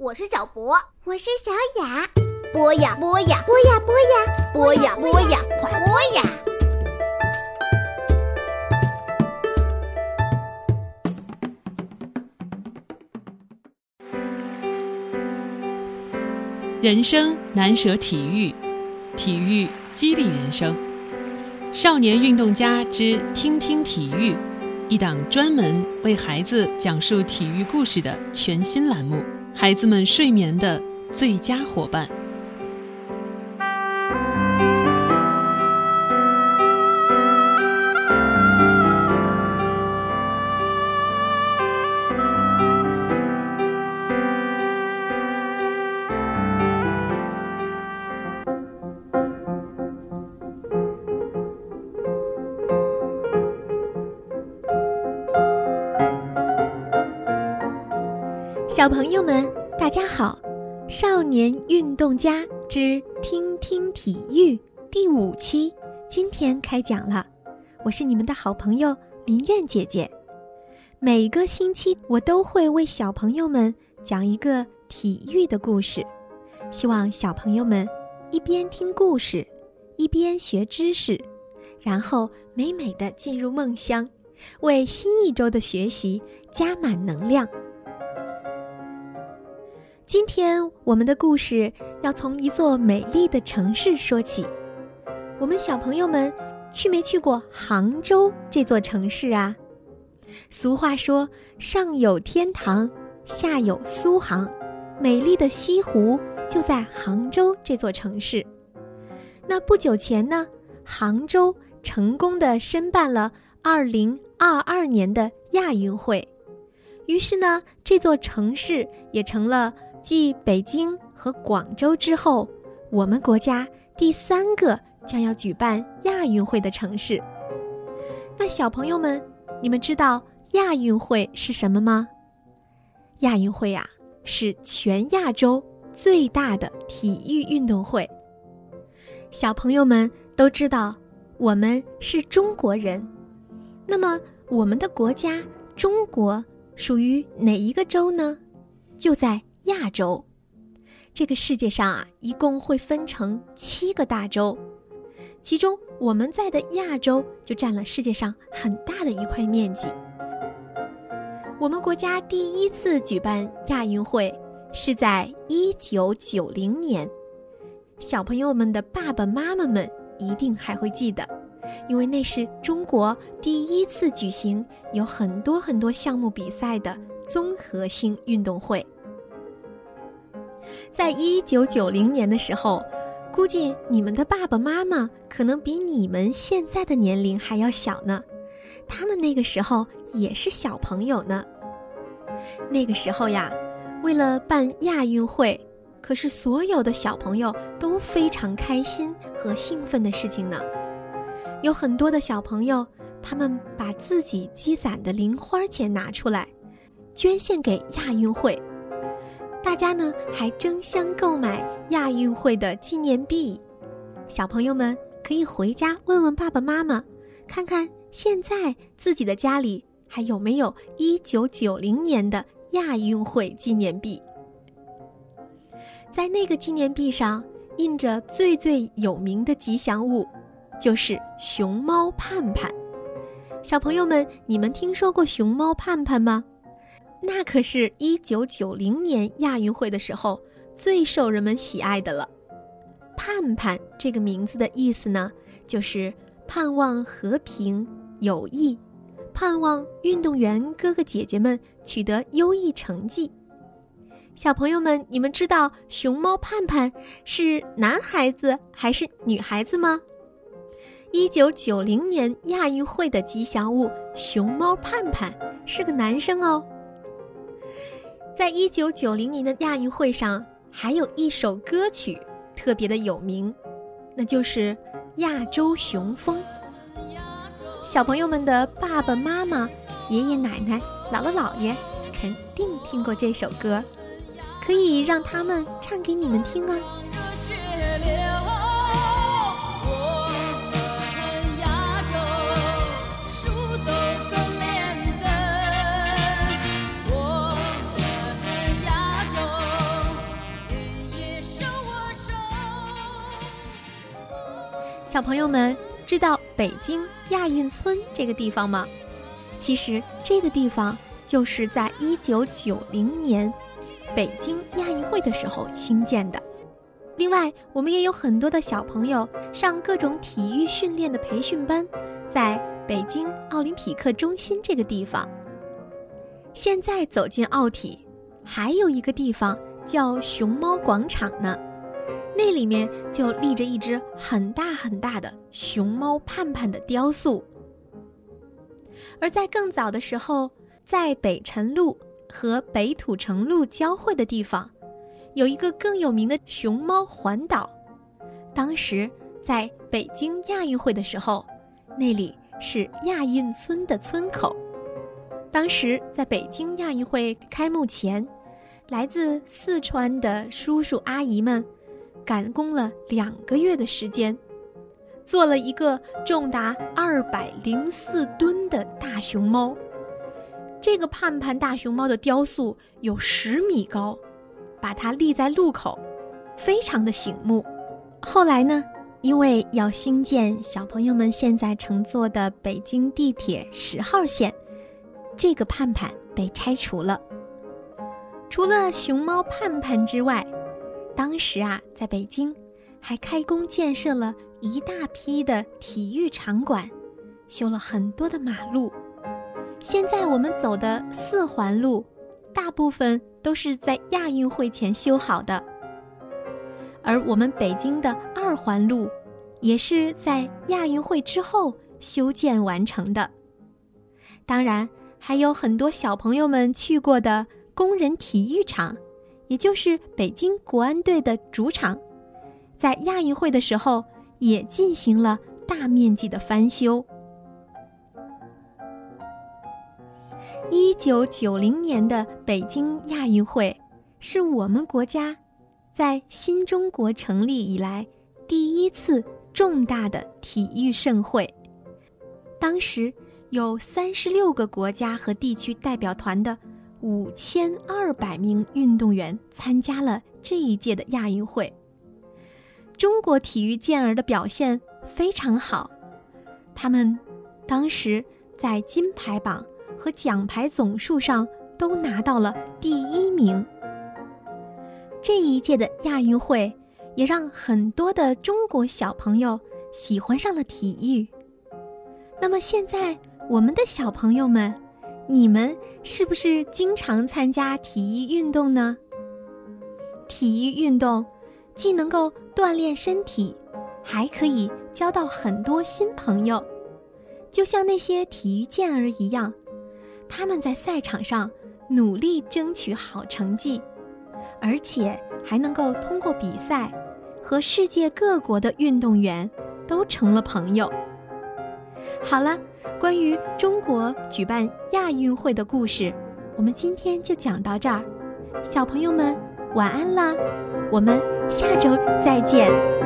我是小博，我是小雅。播呀播呀，播呀播呀，播呀播呀，快播呀！人生难舍体育，体育激励人生。少年运动家之听听体育，一档专门为孩子讲述体育故事的全新栏目，孩子们睡眠的最佳伙伴。小朋友们，大家好！少年运动家之听听体育第五期今天开讲了。我是你们的好朋友林苑姐姐。每个星期我都会为小朋友们讲一个体育的故事，希望小朋友们一边听故事，一边学知识，然后美美的进入梦乡，为新一周的学习加满能量。今天我们的故事要从一座美丽的城市说起。我们小朋友们去没去过杭州这座城市啊？俗话说：“上有天堂，下有苏杭。”美丽的西湖就在杭州这座城市。那不久前呢，杭州成功的申办了2022年的亚运会，于是呢，这座城市也成了。继北京和广州之后，我们国家第三个将要举办亚运会的城市。那小朋友们，你们知道亚运会是什么吗？亚运会呀，是全亚洲最大的体育运动会。小朋友们都知道，我们是中国人。那么，我们的国家中国属于哪一个州呢？就在。亚洲，这个世界上啊，一共会分成七个大洲，其中我们在的亚洲就占了世界上很大的一块面积。我们国家第一次举办亚运会是在一九九零年，小朋友们的爸爸妈妈们一定还会记得，因为那是中国第一次举行有很多很多项目比赛的综合性运动会。在一九九零年的时候，估计你们的爸爸妈妈可能比你们现在的年龄还要小呢，他们那个时候也是小朋友呢。那个时候呀，为了办亚运会，可是所有的小朋友都非常开心和兴奋的事情呢。有很多的小朋友，他们把自己积攒的零花钱拿出来，捐献给亚运会。大家呢还争相购买亚运会的纪念币，小朋友们可以回家问问爸爸妈妈，看看现在自己的家里还有没有一九九零年的亚运会纪念币。在那个纪念币上印着最最有名的吉祥物，就是熊猫盼盼。小朋友们，你们听说过熊猫盼盼吗？那可是一九九零年亚运会的时候最受人们喜爱的了。盼盼这个名字的意思呢，就是盼望和平、友谊，盼望运动员哥哥姐姐们取得优异成绩。小朋友们，你们知道熊猫盼盼是男孩子还是女孩子吗？一九九零年亚运会的吉祥物熊猫盼盼是个男生哦。在一九九零年的亚运会上，还有一首歌曲特别的有名，那就是《亚洲雄风》。小朋友们的爸爸妈妈、爷爷奶奶、姥姥姥爷肯定听过这首歌，可以让他们唱给你们听啊。小朋友们知道北京亚运村这个地方吗？其实这个地方就是在一九九零年北京亚运会的时候兴建的。另外，我们也有很多的小朋友上各种体育训练的培训班，在北京奥林匹克中心这个地方。现在走进奥体，还有一个地方叫熊猫广场呢。那里面就立着一只很大很大的熊猫盼盼的雕塑，而在更早的时候，在北辰路和北土城路交汇的地方，有一个更有名的熊猫环岛。当时在北京亚运会的时候，那里是亚运村的村口。当时在北京亚运会开幕前，来自四川的叔叔阿姨们。赶工了两个月的时间，做了一个重达二百零四吨的大熊猫。这个盼盼大熊猫的雕塑有十米高，把它立在路口，非常的醒目。后来呢，因为要兴建小朋友们现在乘坐的北京地铁十号线，这个盼盼被拆除了。除了熊猫盼盼之外，当时啊，在北京，还开工建设了一大批的体育场馆，修了很多的马路。现在我们走的四环路，大部分都是在亚运会前修好的。而我们北京的二环路，也是在亚运会之后修建完成的。当然，还有很多小朋友们去过的工人体育场。也就是北京国安队的主场，在亚运会的时候也进行了大面积的翻修。一九九零年的北京亚运会，是我们国家在新中国成立以来第一次重大的体育盛会。当时有三十六个国家和地区代表团的。五千二百名运动员参加了这一届的亚运会。中国体育健儿的表现非常好，他们当时在金牌榜和奖牌总数上都拿到了第一名。这一届的亚运会也让很多的中国小朋友喜欢上了体育。那么现在，我们的小朋友们。你们是不是经常参加体育运动呢？体育运动既能够锻炼身体，还可以交到很多新朋友。就像那些体育健儿一样，他们在赛场上努力争取好成绩，而且还能够通过比赛和世界各国的运动员都成了朋友。好了。关于中国举办亚运会的故事，我们今天就讲到这儿。小朋友们，晚安啦！我们下周再见。